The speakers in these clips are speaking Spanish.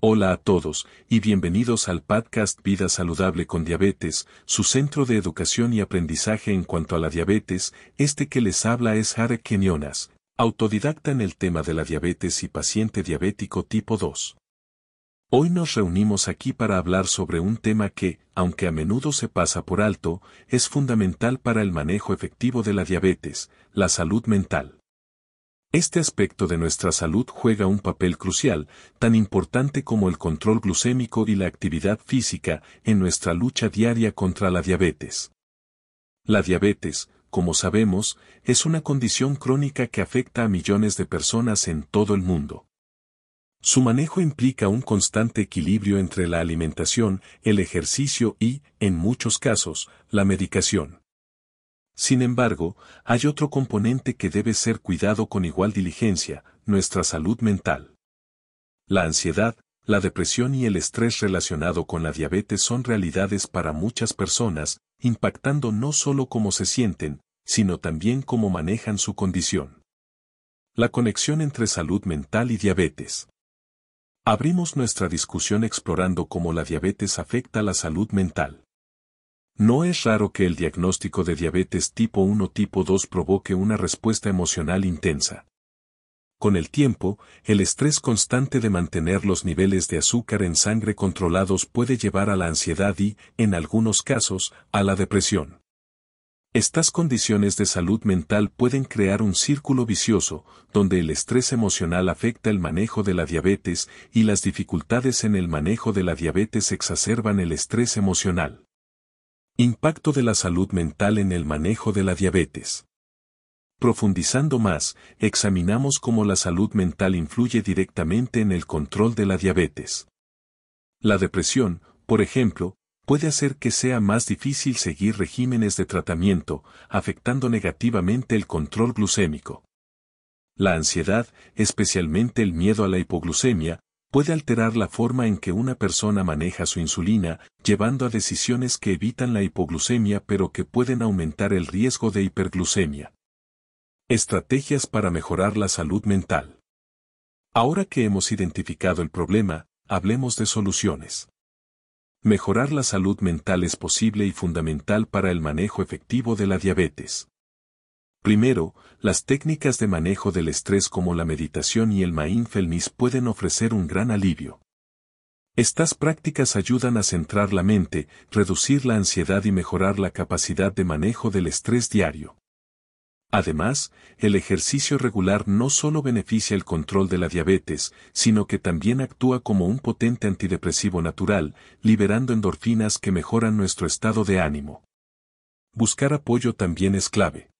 Hola a todos, y bienvenidos al podcast Vida Saludable con Diabetes, su centro de educación y aprendizaje en cuanto a la diabetes. Este que les habla es Harek Kenyonas, autodidacta en el tema de la diabetes y paciente diabético tipo 2. Hoy nos reunimos aquí para hablar sobre un tema que, aunque a menudo se pasa por alto, es fundamental para el manejo efectivo de la diabetes, la salud mental. Este aspecto de nuestra salud juega un papel crucial, tan importante como el control glucémico y la actividad física en nuestra lucha diaria contra la diabetes. La diabetes, como sabemos, es una condición crónica que afecta a millones de personas en todo el mundo. Su manejo implica un constante equilibrio entre la alimentación, el ejercicio y, en muchos casos, la medicación. Sin embargo, hay otro componente que debe ser cuidado con igual diligencia, nuestra salud mental. La ansiedad, la depresión y el estrés relacionado con la diabetes son realidades para muchas personas, impactando no solo cómo se sienten, sino también cómo manejan su condición. La conexión entre salud mental y diabetes. Abrimos nuestra discusión explorando cómo la diabetes afecta la salud mental. No es raro que el diagnóstico de diabetes tipo 1 o tipo 2 provoque una respuesta emocional intensa. Con el tiempo, el estrés constante de mantener los niveles de azúcar en sangre controlados puede llevar a la ansiedad y, en algunos casos, a la depresión. Estas condiciones de salud mental pueden crear un círculo vicioso, donde el estrés emocional afecta el manejo de la diabetes y las dificultades en el manejo de la diabetes exacerban el estrés emocional. Impacto de la salud mental en el manejo de la diabetes. Profundizando más, examinamos cómo la salud mental influye directamente en el control de la diabetes. La depresión, por ejemplo, puede hacer que sea más difícil seguir regímenes de tratamiento, afectando negativamente el control glucémico. La ansiedad, especialmente el miedo a la hipoglucemia, puede alterar la forma en que una persona maneja su insulina, llevando a decisiones que evitan la hipoglucemia pero que pueden aumentar el riesgo de hiperglucemia. Estrategias para mejorar la salud mental. Ahora que hemos identificado el problema, hablemos de soluciones. Mejorar la salud mental es posible y fundamental para el manejo efectivo de la diabetes. Primero, las técnicas de manejo del estrés como la meditación y el mindfulness pueden ofrecer un gran alivio. Estas prácticas ayudan a centrar la mente, reducir la ansiedad y mejorar la capacidad de manejo del estrés diario. Además, el ejercicio regular no solo beneficia el control de la diabetes, sino que también actúa como un potente antidepresivo natural, liberando endorfinas que mejoran nuestro estado de ánimo. Buscar apoyo también es clave.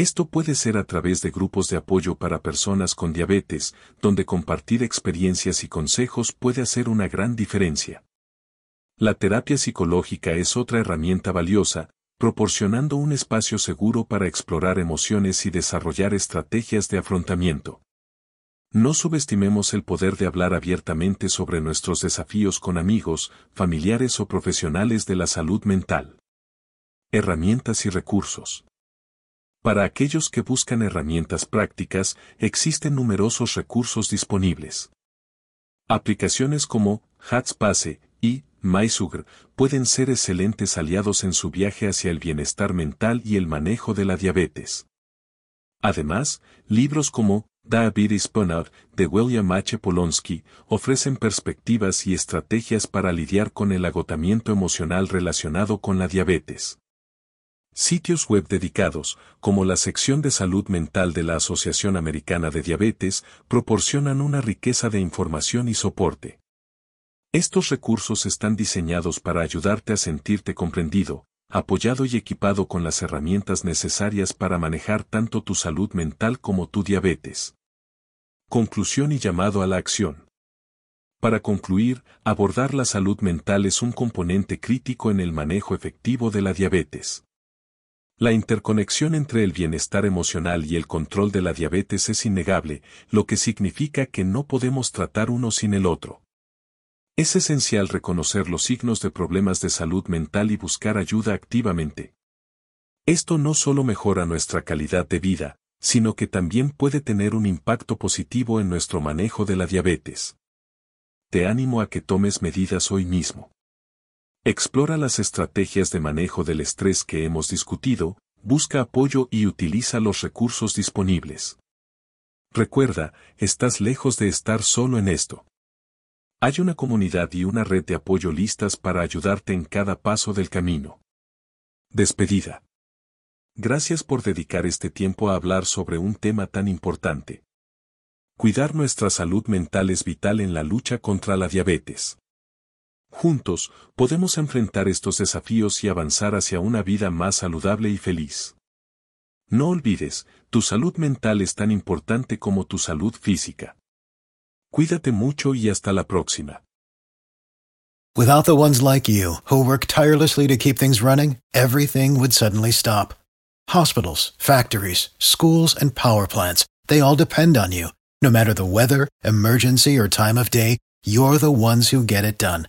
Esto puede ser a través de grupos de apoyo para personas con diabetes, donde compartir experiencias y consejos puede hacer una gran diferencia. La terapia psicológica es otra herramienta valiosa, proporcionando un espacio seguro para explorar emociones y desarrollar estrategias de afrontamiento. No subestimemos el poder de hablar abiertamente sobre nuestros desafíos con amigos, familiares o profesionales de la salud mental. Herramientas y recursos. Para aquellos que buscan herramientas prácticas, existen numerosos recursos disponibles. Aplicaciones como Hatspace y MySugar pueden ser excelentes aliados en su viaje hacia el bienestar mental y el manejo de la diabetes. Además, libros como Diabetes Burnout de William H. Polonsky ofrecen perspectivas y estrategias para lidiar con el agotamiento emocional relacionado con la diabetes. Sitios web dedicados, como la sección de salud mental de la Asociación Americana de Diabetes, proporcionan una riqueza de información y soporte. Estos recursos están diseñados para ayudarte a sentirte comprendido, apoyado y equipado con las herramientas necesarias para manejar tanto tu salud mental como tu diabetes. Conclusión y llamado a la acción. Para concluir, abordar la salud mental es un componente crítico en el manejo efectivo de la diabetes. La interconexión entre el bienestar emocional y el control de la diabetes es innegable, lo que significa que no podemos tratar uno sin el otro. Es esencial reconocer los signos de problemas de salud mental y buscar ayuda activamente. Esto no solo mejora nuestra calidad de vida, sino que también puede tener un impacto positivo en nuestro manejo de la diabetes te animo a que tomes medidas hoy mismo. Explora las estrategias de manejo del estrés que hemos discutido, busca apoyo y utiliza los recursos disponibles. Recuerda, estás lejos de estar solo en esto. Hay una comunidad y una red de apoyo listas para ayudarte en cada paso del camino. Despedida. Gracias por dedicar este tiempo a hablar sobre un tema tan importante. Cuidar nuestra salud mental es vital en la lucha contra la diabetes. Juntos, podemos enfrentar estos desafíos y avanzar hacia una vida más saludable y feliz. No olvides, tu salud mental es tan importante como tu salud física. Cuídate mucho y hasta la próxima. Without the ones like you, who work tirelessly to keep things running, everything would suddenly stop. Hospitals, factories, schools, and power plants, they all depend on you. No matter the weather, emergency, or time of day, you're the ones who get it done.